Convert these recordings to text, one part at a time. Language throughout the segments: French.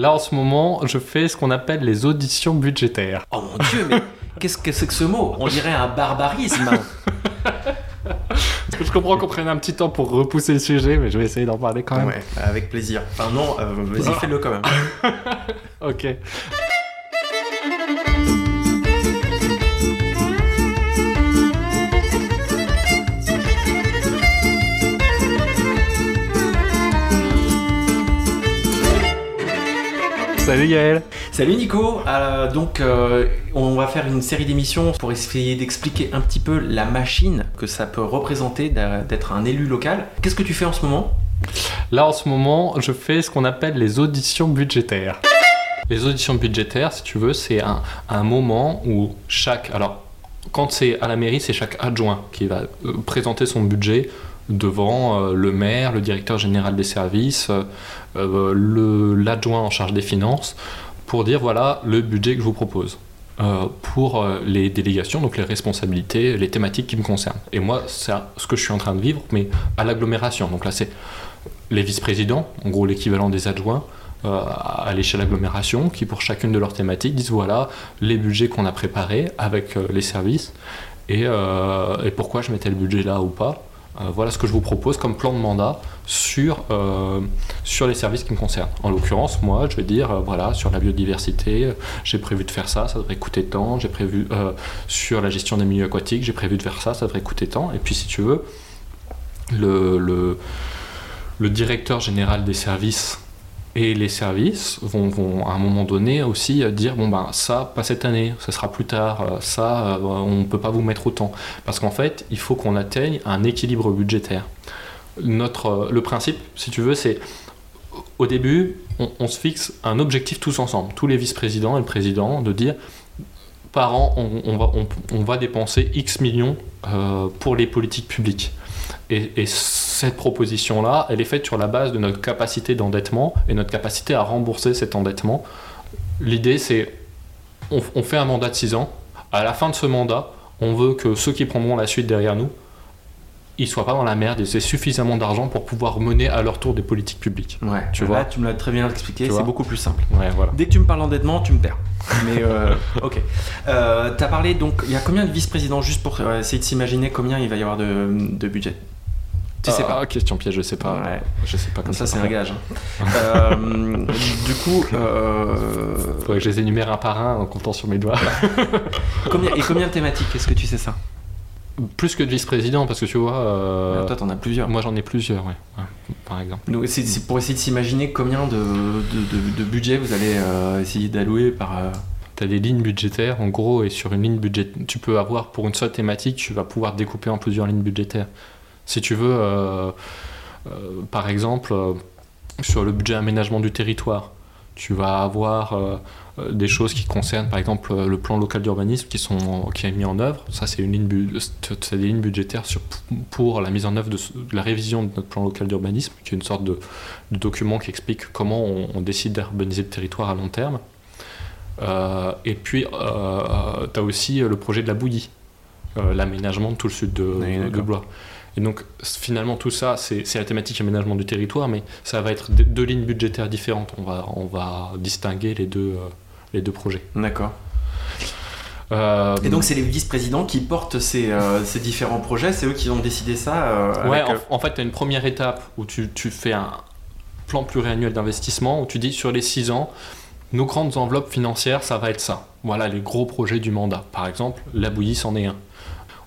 Là, en ce moment, je fais ce qu'on appelle les auditions budgétaires. Oh mon dieu, mais qu'est-ce que c'est que ce mot? On dirait un barbarisme. je comprends qu'on prenne un petit temps pour repousser le sujet, mais je vais essayer d'en parler quand même. Ouais, avec plaisir. Enfin non, euh, vas-y, fais-le quand même. ok. Salut Gaël Salut Nico euh, Donc euh, on va faire une série d'émissions pour essayer d'expliquer un petit peu la machine que ça peut représenter d'être un élu local. Qu'est-ce que tu fais en ce moment? Là en ce moment je fais ce qu'on appelle les auditions budgétaires. Les auditions budgétaires si tu veux c'est un, un moment où chaque... Alors quand c'est à la mairie c'est chaque adjoint qui va euh, présenter son budget devant euh, le maire, le directeur général des services, euh, euh, l'adjoint en charge des finances, pour dire voilà le budget que je vous propose. pour les délégations, donc les responsabilités, les thématiques qui me concernent. Et moi, c'est ce que je suis en train de vivre, mais à l'agglomération. Donc là, c'est les vice-présidents, en gros l'équivalent des adjoints, à l'échelle agglomération, qui pour chacune de leurs thématiques disent voilà les budgets qu'on a préparés avec les services et, et, pourquoi je mettais le budget là ou pas. Euh, voilà ce que je vous propose comme plan de mandat sur, euh, sur les services qui me concernent. En l'occurrence, moi, je vais dire, euh, voilà, sur la biodiversité, j'ai prévu de faire ça, ça devrait coûter tant. J'ai prévu sur la gestion des milieux aquatiques, j'ai prévu de faire ça, ça devrait coûter tant. Et puis, si tu veux, le directeur général des services et les services vont, à un moment donné aussi dire bon ben ça pas cette année, ça sera plus tard, euh, ça euh, on ne peut pas vous mettre autant. Parce qu'en fait il faut qu'on atteigne un équilibre budgétaire. Notre, euh, le principe, si tu veux, c'est au début on, se fixe un objectif tous ensemble, tous les vice-présidents et le président, de dire par an on, va, on va, dépenser X millions pour les politiques publiques. Cette proposition-là, elle est faite sur la base de notre capacité d'endettement et notre capacité à rembourser cet endettement. L'idée, c'est on, on, fait un mandat de 6 ans. À la fin de ce mandat, on veut que ceux qui prendront la suite derrière nous, ils soient pas dans la merde et c'est suffisamment d'argent pour pouvoir mener à leur tour des politiques publiques. Ouais, tu vois. tu me l'as très bien expliqué, c'est beaucoup plus simple. Ouais, voilà. Dès que tu me parles d'endettement, tu me perds. Mais euh, ok. Euh, tu as parlé donc, il y a combien de vice-présidents juste pour euh, essayer de s'imaginer combien il va y avoir de, de budget? Tu sais pas. Ah, question piège, je sais pas. Ouais. Je sais pas comme ça. c'est un gage. Hein. euh, du coup. Euh... Faudrait que je les énumère un par un en comptant sur mes doigts. combien, et combien de thématiques Est-ce que tu sais ça? Plus que de vice-président, parce que tu vois. Euh... Toi, t'en as plusieurs. Moi, j'en ai plusieurs, ouais. Par exemple. Donc, c'est pour essayer de s'imaginer combien de, de, de, budget vous allez euh, essayer d'allouer par. Euh, tu as des lignes budgétaires, en gros, et sur une ligne budgétaire, tu peux avoir pour une seule thématique, tu vas pouvoir découper en plusieurs lignes budgétaires. Si tu veux, euh, euh, par exemple, euh, sur le budget aménagement du territoire, tu vas avoir des choses qui concernent par exemple le plan local d'urbanisme qui, sont, qui est mis en œuvre. Ça, c'est une ligne, des lignes budgétaires sur, pour la mise en œuvre de, la révision de notre plan local d'urbanisme, qui est une sorte de, document qui explique comment on, décide d'urbaniser le territoire à long terme. et puis, tu as aussi le projet de la bouillie, l'aménagement de tout le sud de, de Blois. Et donc finalement tout ça, c'est la thématique aménagement du territoire, mais ça va être deux lignes budgétaires différentes. On va, on va distinguer les deux, euh, les deux projets. D'accord. Euh, et donc c'est les vice-présidents qui portent ces, euh, ces, différents projets, c'est eux qui ont décidé ça Ouais, en, fait tu as une première étape où tu, tu fais un plan pluriannuel d'investissement, où tu dis sur les six ans, nos grandes enveloppes financières, ça va être ça. Voilà les gros projets du mandat. Par exemple, la bouillie c'en est un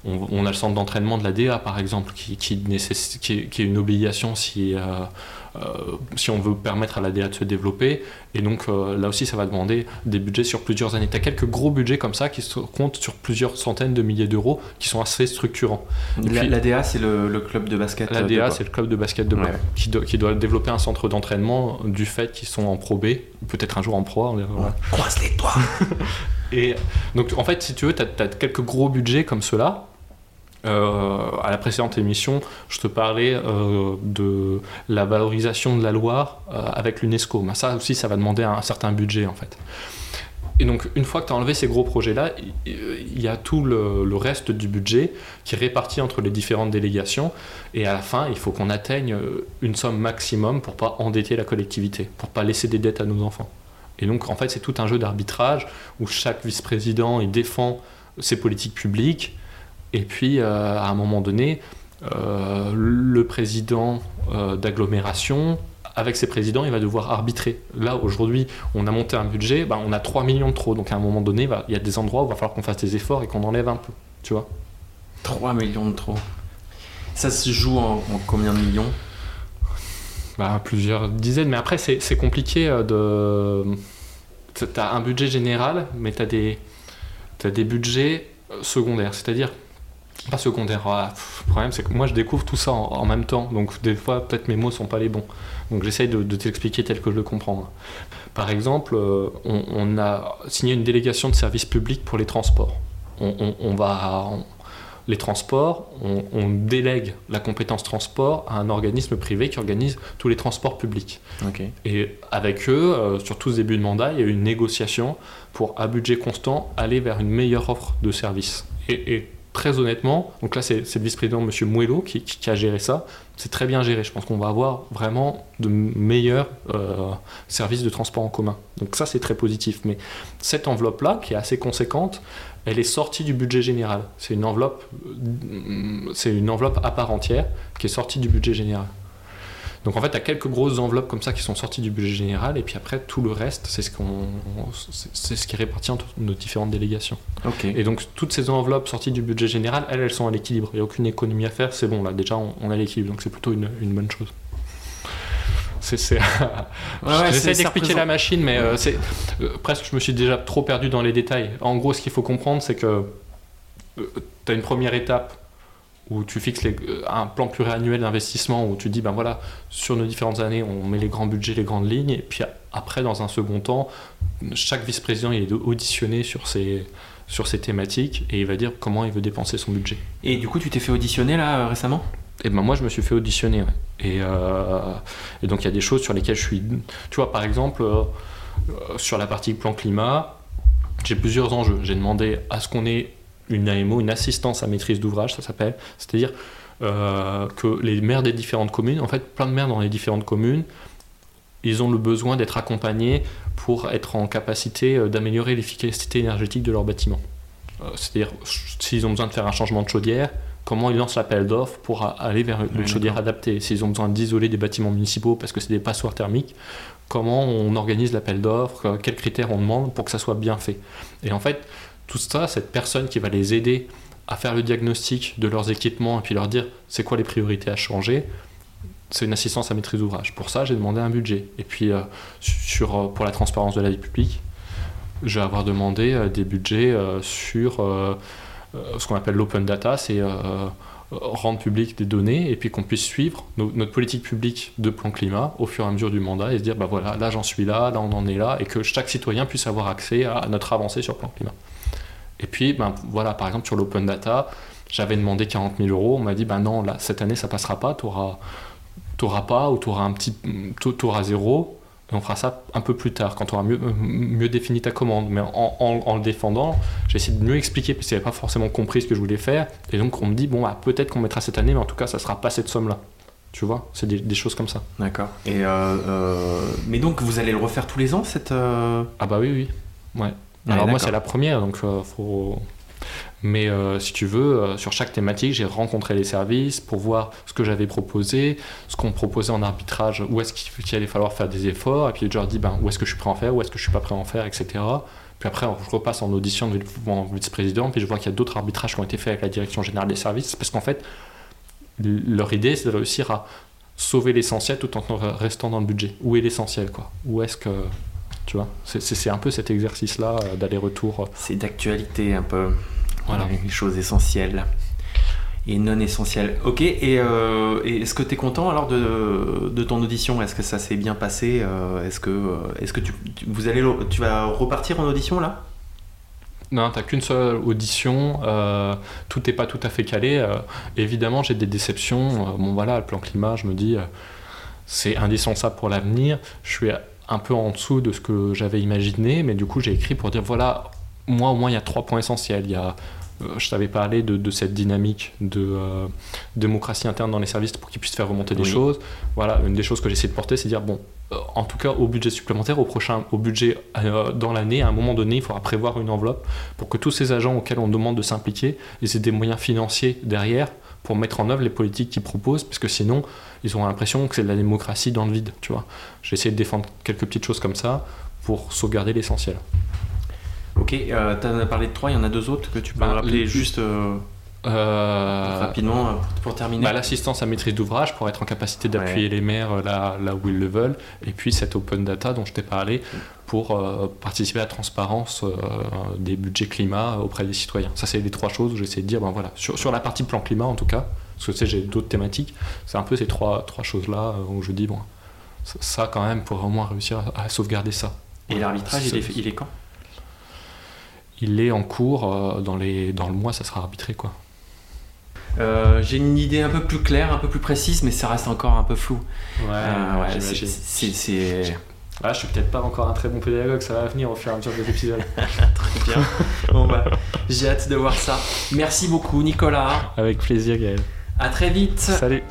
on, a le centre d'entraînement de la DA, par exemple, qui, qui, est, une obligation si, euh, euh, si on veut permettre à la DA de se développer. Et donc euh, là aussi, ça va demander des budgets sur plusieurs années. Tu as quelques gros budgets comme ça qui se comptent sur plusieurs centaines de milliers d'euros, qui sont assez structurants. la, DA, c'est le, club de basket La DA, c'est le club de basket de qui, qui, doit développer un centre d'entraînement du fait qu'ils sont en Pro B, peut-être un jour en Pro A. Croise les doigts Et donc, en fait, si tu veux, tu as, quelques gros budgets comme ceux-là, à la précédente émission, je te parlais euh, de la valorisation de la Loire euh, avec l'UNESCO. Mais ça aussi, ça va demander un, certain budget en fait. Et donc, une fois que tu as enlevé ces gros projets-là, il y a tout le, reste du budget qui est réparti entre les différentes délégations. Et à la fin, il faut qu'on atteigne une somme maximum pour pas endetter la collectivité, pour pas laisser des dettes à nos enfants. Et donc, en fait, c'est tout un jeu d'arbitrage où chaque vice-président, défend ses politiques publiques. Et puis, euh, à un moment donné, euh, le président euh, d'agglomération, avec ses présidents, il va devoir arbitrer. Là, aujourd'hui, on a monté un budget, bah, on a 3 millions de trop. Donc, à un moment donné, il y a des endroits où il va falloir qu'on fasse des efforts et qu'on enlève un peu. Tu vois 3 millions de trop. Ça se joue en, combien de millions? Bah, Plusieurs dizaines. Mais après, c'est compliqué de. Tu as un budget général, mais tu as des, as des budgets secondaires. C'est-à-dire, pas secondaire. Ah, le problème, c'est que moi, je découvre tout ça en, même temps. Donc, des fois, peut-être mes mots sont pas les bons. Donc, j'essaye de, t'expliquer tel que je le comprends. Par exemple, euh, on, a signé une délégation de services publics pour les transports. On, va. les transports, on, délègue la compétence transport à un organisme privé qui organise tous les transports publics. Et avec eux, euh, sur tout ce début de mandat, il y a eu une négociation pour, à budget constant, aller vers une meilleure offre de services. Et, et très honnêtement, donc là c'est le vice-président M. Mouello qui, a géré ça, c'est très bien géré. Je pense qu'on va avoir vraiment de meilleurs euh, services de transport en commun. Donc ça c'est très positif. Mais cette enveloppe-là, qui est assez conséquente, elle est sortie du budget général. C'est une euh, c'est une enveloppe à part entière qui est sortie du budget général. Donc en fait, tu as quelques grosses enveloppes comme ça qui sont sorties du budget général, et puis après, tout le reste, c'est ce, qu'on, c'est ce qui est réparti entre nos différentes délégations. Et donc, toutes ces enveloppes sorties du budget général, elles, elles sont à l'équilibre. Il n'y a aucune économie à faire, c'est bon, là, déjà, on, a l'équilibre, donc c'est plutôt une, bonne chose. C'est, J'essaie d'expliquer la machine, mais euh, c'est euh, presque je me suis déjà trop perdu dans les détails. En gros, ce qu'il faut comprendre, c'est que euh, tu as une première étape où tu fixes euh, un plan pluriannuel d'investissement où tu dis ben voilà sur nos différentes années on met les grands budgets les grandes lignes et puis après dans un second temps chaque vice-président il est auditionné sur ces sur ces thématiques et il va dire comment il veut dépenser son budget. Et du coup tu t'es fait auditionner là euh, récemment? Et ben moi je me suis fait auditionner et, euh, et, donc il y a des choses sur lesquelles je suis tu vois par exemple sur la partie plan climat j'ai plusieurs enjeux. J'ai demandé à ce qu'on ait une AMO, une assistance à maîtrise d'ouvrage, ça s'appelle. C'est-à-dire euh, que les maires des différentes communes, en fait, plein de maires dans les différentes communes, ils ont le besoin d'être accompagnés pour être en capacité euh, d'améliorer l'efficacité énergétique de leur bâtiment. Euh, c'est-à-dire, s'ils ont besoin de faire un changement de chaudière, comment ils lancent l'appel d'offres pour aller vers une chaudière adaptée? S'ils ont besoin d'isoler des bâtiments municipaux parce que c'est des passoires thermiques, comment on organise l'appel d'offres, quels critères on demande pour que ça soit bien fait? Et en fait, tout ça, cette personne qui va les aider à faire le diagnostic de leurs équipements et puis leur dire c'est quoi les priorités à changer, c'est une assistance à maîtrise d'ouvrage. Pour ça, j'ai demandé un budget. Et puis, euh, sur, euh, pour la transparence de la vie publique, je vais avoir demandé euh, des budgets sur ce qu'on appelle l'open data, c'est rendre public des données et puis qu'on puisse suivre notre politique publique de plan climat au fur et à mesure du mandat et se dire, bah voilà, là j'en suis là, là on en est là, et que chaque citoyen puisse avoir accès à notre avancée sur plan climat. Et puis, ben, voilà, par exemple, sur l'open data, j'avais demandé 40 000 euros. On m'a dit, ben non, là, cette année, ça passera pas. Tu n'auras pas ou tu auras un petit. Auras zéro. Et on fera ça un peu plus tard, quand tu auras mieux, mieux défini ta commande. Mais en, le défendant, j'ai essayé de mieux expliquer, parce qu'ils n'avaient pas forcément compris ce que je voulais faire. Et donc, on me dit, bon, bah, peut-être qu'on mettra cette année, mais en tout cas, ça sera pas cette somme-là. Tu vois, c'est des, choses comme ça. D'accord. Et euh, euh, mais donc, vous allez le refaire tous les ans, cette. Euh, ah, bah oui, oui. Ouais. Alors moi c'est la première, donc faut. Mais euh, si tu veux, euh, sur chaque thématique, j'ai rencontré les services pour voir ce que j'avais proposé, ce qu'on proposait en arbitrage, où est-ce qu'il allait falloir faire des efforts, et puis je leur dis ben, où est-ce que je suis prêt à en faire, où est-ce que je suis pas prêt à en faire, etc. Puis après, je repasse en audition de vice-président, puis je vois qu'il y a d'autres arbitrages qui ont été faits avec la direction générale des services, parce qu'en fait, leur idée, c'est de réussir à sauver l'essentiel tout en restant dans le budget. Où est l'essentiel, quoi? Où est-ce que tu vois, c'est un peu cet exercice-là euh, d'aller-retour. C'est d'actualité un peu. Voilà. Les choses essentielles et non essentielles. Ok, et, euh, est-ce que tu es content alors de, de ton audition? Est-ce que ça s'est bien passé euh, Est-ce que, est -ce que tu, vous allez, tu vas repartir en audition là? Non, t'as qu'une seule audition, tout n'est pas tout à fait calé. évidemment, j'ai des déceptions. bon, voilà, le plan climat, je me dis, c'est indispensable pour l'avenir. Je suis un peu en dessous de ce que j'avais imaginé, mais du coup j'ai écrit pour dire voilà, moi au moins il y a trois points essentiels. Il y a je t'avais parlé de, cette dynamique de démocratie interne dans les services pour qu'ils puissent faire remonter des choses. Voilà, une des choses que j'essaie de porter, c'est dire bon, en tout cas au budget supplémentaire, au prochain, au budget dans l'année, à un moment donné, il faudra prévoir une enveloppe pour que tous ces agents auxquels on demande de s'impliquer, ils aient des moyens financiers derrière pour mettre en œuvre les politiques qu'ils proposent, parce que sinon, ils ont l'impression que c'est de la démocratie dans le vide, tu vois. J'ai essayé de défendre quelques petites choses comme ça pour sauvegarder l'essentiel. Ok, euh, tu en as parlé de trois, il y en a deux autres que tu peux bah, rappeler juste euh, euh, rapidement pour terminer. Bah, l'assistance à maîtrise d'ouvrage pour être en capacité d'appuyer les maires là, là où ils le veulent, et puis cette open data dont je t'ai parlé pour participer à la transparence des budgets climat auprès des citoyens. Ça, c'est les trois choses où j'essaie de dire, ben voilà, sur, sur la partie plan climat en tout cas, parce que tu sais, j'ai d'autres thématiques, c'est un peu ces trois, trois choses-là où je dis, bon, ça quand même, pour vraiment réussir à, sauvegarder ça. Et l'arbitrage, il est quand? Il est en cours, euh, dans, les, dans le mois, ça sera arbitré, quoi. Euh, j'ai une idée un peu plus claire, un peu plus précise, mais ça reste encore un peu flou. Ouais, euh, ouais c'est. Ah, je suis peut-être pas encore un très bon pédagogue, ça va venir au fur et à mesure des épisodes. très bien. bon, bah, j'ai hâte de voir ça. Merci beaucoup, Nicolas. Avec plaisir, Gaël. À très vite. Salut.